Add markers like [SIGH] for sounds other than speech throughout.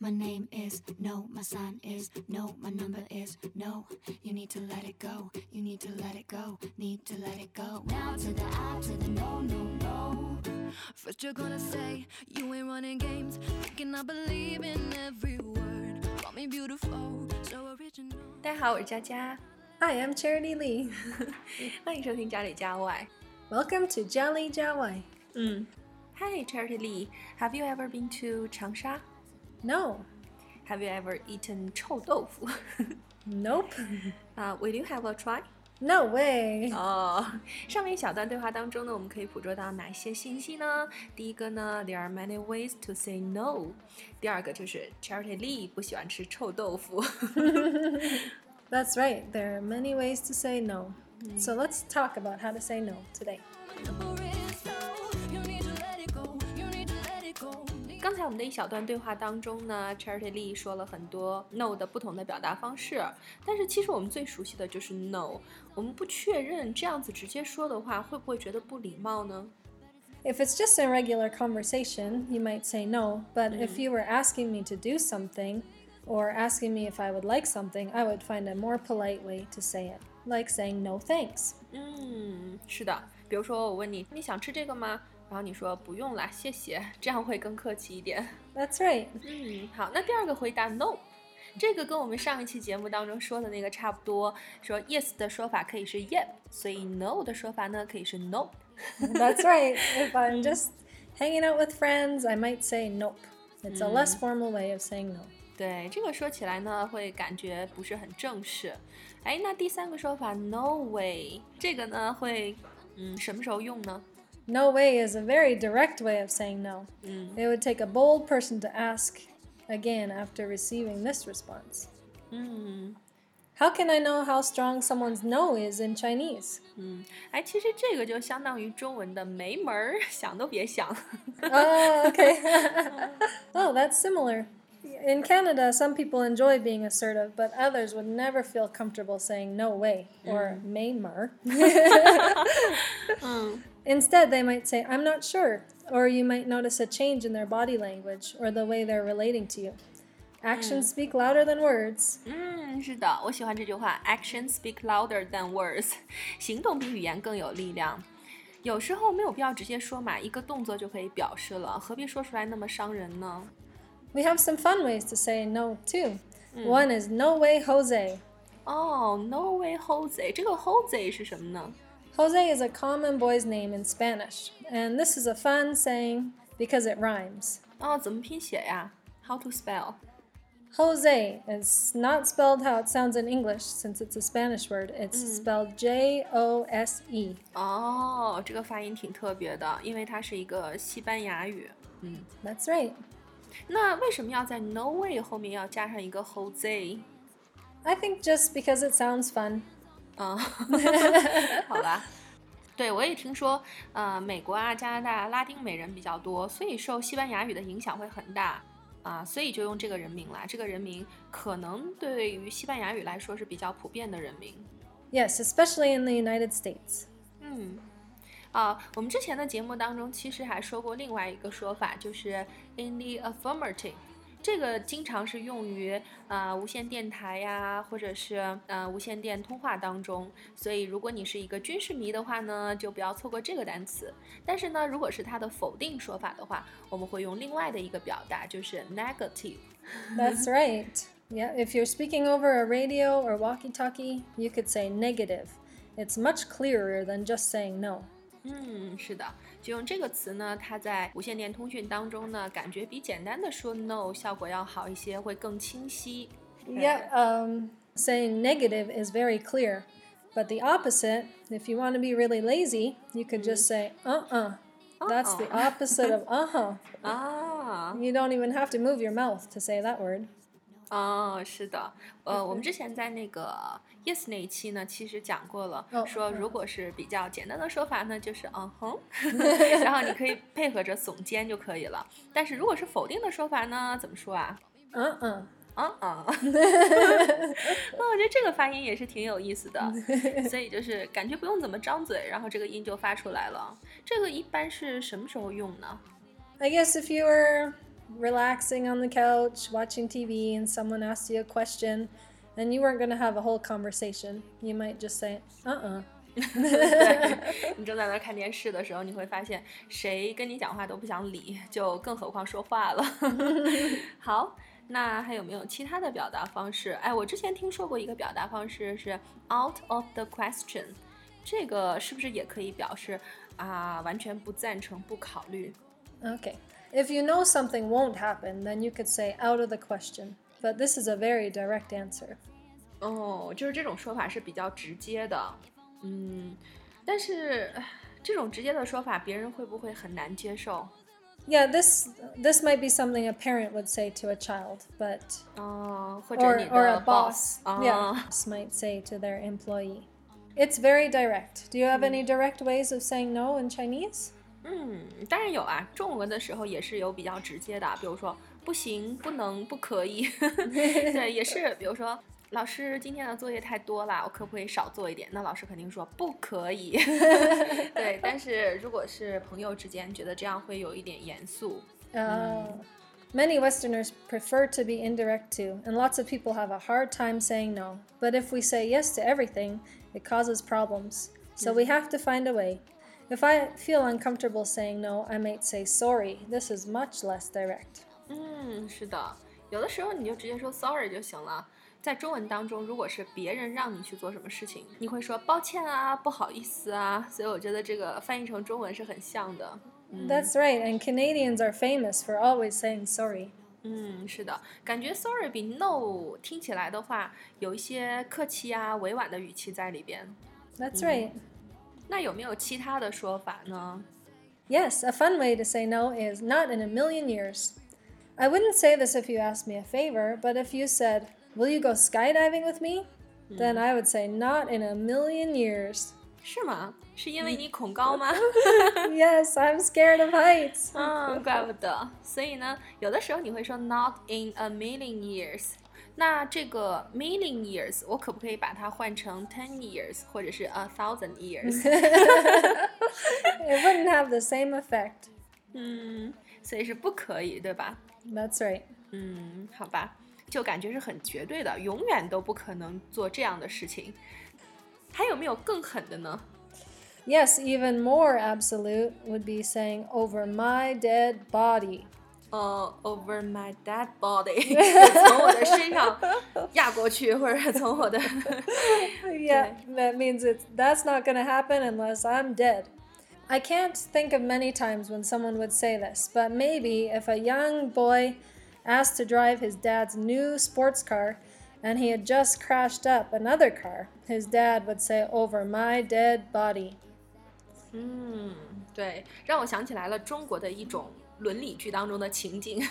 My name is no, my sign is no, my number is no. You need to let it go, you need to let it go, need to let it go. Now to the I to the no, no, no. First you're gonna say you ain't running games, thinking I believe in every word. Call me beautiful, so original. 大家好，我是佳佳， Hi, I'm Charity Lee. [LAUGHS] 欢迎收听家里家外。 Welcome to Jolly Jawai. 嗯，Hi Charity Lee，Have you ever been to 长沙 No, ？Have you ever eaten 臭豆腐？ [LAUGHS] nope, [LAUGHS] 啊、w i l l you have a try？ no way. [LAUGHS] 哦，上面一小段对话当中呢，我们可以捕捉到哪些信息呢？第一个呢，There are many ways to say no。第二个就是 Charity Lee 不喜欢吃臭豆腐。 That's right, there are many ways to say no. So let's talk about how to say no today. 刚才我们的一小段对话当中呢，Charity Lee 说了很多 no 的不同的表达方式，但是其实我们最熟悉的就是 no。我们不确认这样子直接说的话，会不会觉得不礼貌呢？ If it's just a regular conversation, you might say no, but if you were asking me to do something or asking me if I would like something, I would find a more polite way to say it, like saying no thanks. 嗯，是的。比如说我问你，你想吃这个吗？ 然后你说不用啦，谢谢，这样会更客气一点。That's right. 嗯，好，那第二个回答 no，这个跟我们上一期节目当中说的那个差不多，说 yes 的说法可以是 yep，所以 no 的说法呢可以是 nope。That's right. If I'm just hanging out with friends, I might say nope. It's a less formal way of saying no. 对，这个说起来呢，会感觉不是很正式。哎，那第三个说法 no way，这个呢会，嗯，什么时候用呢？No way is a very direct way of saying no. It would take a bold person to ask again after receiving this response. 嗯 How can I know how strong someone's no is in Chinese? 嗯，哎，其实这个就相当于中文的没门儿，想都别想。 oh, okay. [LAUGHS] [LAUGHS] oh, that's similar. In Canada, some people enjoy being assertive, but others would never feel comfortable saying no way or [LAUGHS] "meimer." 嗯 Instead, they might say, I'm not sure, or you might notice a change in their body language or the way they're relating to you. Actions speak louder than words. 嗯，是的，我喜欢这句话，Actions speak louder than words，行动比语言更有力量。有时候没有必要直接说嘛，一个动作就可以表示了，何必说出来那么伤人呢？ We [LAUGHS] have some fun ways to say no, too. One is no way, Jose. 哦、n o way Jose，这个 Jose 是什么呢？ Jose is a common boy's name in Spanish, and this is a fun saying because it rhymes. 哦，怎么拼写呀？How to spell？ Jose is not spelled how it sounds in English since it's a Spanish word. It's spelled J O S E. 哦，这个发音挺特别的，因为它是一个西班牙语。嗯， That's right. 那为什么要在 no way 后面要加上一个 Jose？ I think just because it sounds fun. 嗯，[LAUGHS] 好吧。[LAUGHS] 对，我也听说，呃，美国啊、加拿大拉丁美人比较多，所以受西班牙语的影响会很大啊，所以就用这个人名啦。这个人名可能对于西班牙语来说是比较普遍的人名。Yes, especially in the United States. 嗯，啊，我们之前的节目当中其实还说过另外一个说法，就是 in the affirmative。这个经常是用于呃无线电台呀，或者是呃无线电通话当中。所以如果你是一个军事迷的话呢，就不要错过这个单词。但是呢，如果是它的否定说法的话，我们会用另外的一个表达，就是 negative。 That's right. [LAUGHS] Yeah, if you're speaking over a radio or walkie talkie, you could say negative. It's much clearer than just saying no. 嗯，是的，就用这个词呢，它在无线电通讯当中呢，感觉比简单的说 no 效果要好一些，会更清晰。 Yeah, um, saying negative is very clear. But the opposite, if you want to be really lazy, you could just say uh uh. That's the opposite of [LAUGHS] uh huh. 啊， You don't even have to move your mouth to say that word. 哦，是的，呃，我们之前在那个 yes 那一期呢，其实讲过了，哦说如果是比较简单的说法呢，就是嗯哼，[LAUGHS] 然后你可以配合着耸肩就可以了。但是如果是否定的说法呢，怎么说啊？Uh uh. 嗯嗯，[LAUGHS] [LAUGHS] 那我觉得这个发音也是挺有意思的，所以就是感觉不用怎么张嘴，然后这个音就发出来了。这个一般是什么时候用呢？I guess if you were relaxing on the couch, watching TV, and someone asked you a question, and you weren't going to have a whole conversation. You might just say, uh uh [LAUGHS] 对你正在那儿看电视的时候，你会发现谁跟你讲话都不想理，就更何况说话了。好，那还有没有其他的表达方式？哎，我之前听说过一个表达方式是 [LAUGHS] out of the question，这个是不是也可以表示啊完全不赞成、不考虑？ Okay. If you know something won't happen, then you could say out of the question. But this is a very direct answer. 哦，就是这种说法是比较直接的，嗯，但是唉这种直接的说法，别人会不会很难接受？ Yeah, this this might be something a parent would say to a child, but 嗯，或者 or 你 or 的 a boss, 啊 yeah, boss might say to their employee. It's very direct. Do you have any direct ways of saying no in Chinese? 嗯，当然有啊，中文的时候也是有比较直接的，比如说不行、不能、不可以，对，也是，比如说老师今天的作业太多了，我可不可以少做一点？那老师肯定说不可以，对。但是如果是朋友之间，觉得这样会有一点严肃，Uh, many Westerners prefer to be indirect too, and lots of people have a hard time saying no. But if we say yes to everything, it causes problems. So we have to find a way. If I feel uncomfortable saying no, I might say sorry. This is much less direct. 嗯，是的，有的时候你就直接说 sorry 就行了。在中文当中，如果是别人让你去做什么事情，你会说抱歉啊、不好意思啊，所以我觉得这个翻译成中文是很像的。 That's right, and Canadians are famous for always saying sorry. 嗯，是的，感觉 sorry 比 no 听起来的话，有一些客气啊、委婉的语气在里边。 That's right. 那有没有其他的说法呢？ Yes, a fun way to say no is not in a million years. I wouldn't say this if you asked me a favor, but if you said, Will you go skydiving with me? Then I would say, Not in a million years. 是吗？是因为你恐高吗？ yes, [LAUGHS] I'm scared of heights. [LAUGHS] 嗯，怪不得。所以呢，有的时候你会说 not in a million years。 那这个 million years，我可不可以把它换成 ten years，或者是 a thousand years？ [LAUGHS] It wouldn't have the same effect. 嗯，所以是不可以，对吧？ That's right. 嗯，好吧，就感觉是很绝对的，永远都不可能做这样的事情。还有没有更狠的呢？ Yes, even more absolute would be saying, Over my dead body. 呃、o v e r my dead body，就从我的身上压过去，或者从我的 Yeah, [LAUGHS] [LAUGHS] that means it's that's not going to happen unless I'm dead. I can't think of many times when someone would say this, but maybe if a young boy asked to drive his dad's new sports car and he had just crashed up another car, his dad would say, Over my dead body. 嗯，对，让我想起来了中国的一种 伦理剧当中的情景，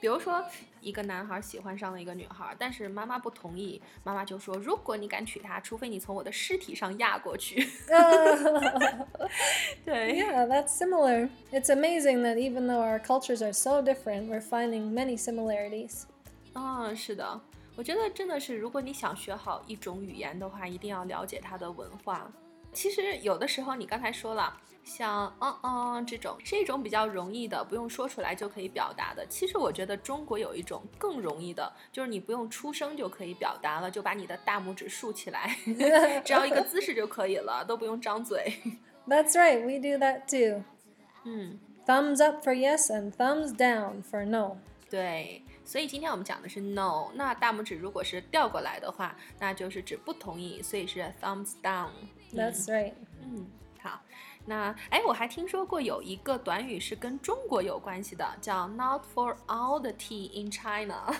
比如说一个男孩喜欢上了一个女孩，但是妈妈不同意，妈妈就说：“如果你敢娶她，除非你从我的尸体上压过去。对，Yeah, that's similar. It's amazing that even though our cultures are so different, we're finding many similarities. 嗯，是的，我觉得真的是，如果你想学好一种语言的话，一定要了解它的文化。其实有的时候，你刚才说了，像嗯嗯这种是一种比较容易的，不用说出来就可以表达的。其实我觉得中国有一种更容易的，就是你不用出声就可以表达了，就把你的大拇指竖起来，[LAUGHS] 只要一个姿势就可以了，都不用张嘴。That's right, we do that too. 嗯，Thumbs up for yes and thumbs down for no. 对。所以今天我们讲的是 no，那大拇指如果是调过来的话，那就是指不同意，所以是 thumbs down。That's right. 嗯，好，那哎，我还听说过有一个短语是跟中国有关系的，叫 “not for all the tea in China”。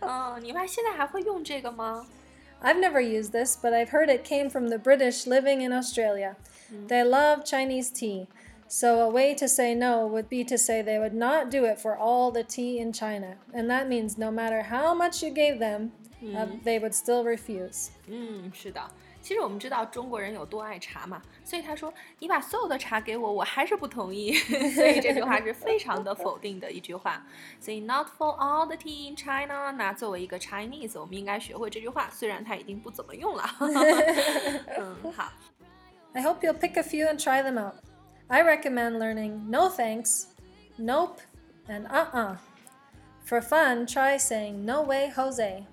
嗯，你们现在还会用这个吗？ I've never [LAUGHS] used this, but I've heard it came from the British living in Australia. They love Chinese tea. So, a way to say no would be to say they would not do it for all the tea in China. And that means no matter how much you gave them, uh, they would still refuse. 嗯，是的。其实我们知道中国人有多爱茶嘛，所以他说你把所有的茶给我，我还是不同意。所以这句话是非常的否定的一句话。所以 not [LAUGHS] for all the tea in China，那作为一个 Chinese，我们应该学会这句话，虽然它已经不怎么用了。嗯，好。 I [LAUGHS] hope you'll pick a few and try them out. I recommend learning no thanks, nope, and uh uh. For fun, try saying no way, Jose.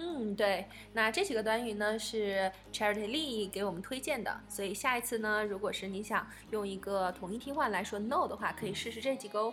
嗯，对，那这几个短语呢是 Charity Lee 给我们推荐的，所以下一次呢，如果是你想用一个统一替换来说 no 的话，可以试试这几个哦。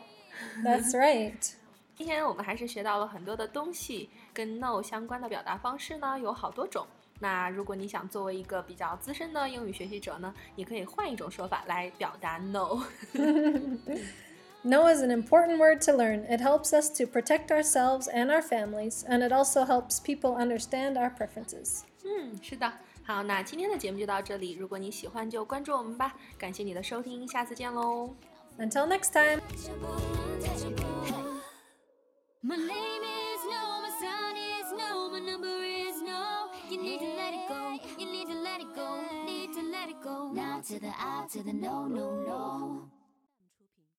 That's right. [LAUGHS] 今天我们还是学到了很多的东西，跟 no 相关的表达方式呢有好多种。那如果你想作为一个比较资深的英语学习者呢，你可以换一种说法来表达 no。[LAUGHS] No is an important word to learn. It helps us to protect ourselves and our families, and it also helps people understand our preferences. 嗯，是的。好，那今天的节目就到这里。如果你喜欢，就关注我们吧。感谢你的收听，下次见喽。 Until next time. My name is no, my sign is no, my number is no. You need to let it go, you need to let it go, need to let it go. Now to the I, to the no, no, no.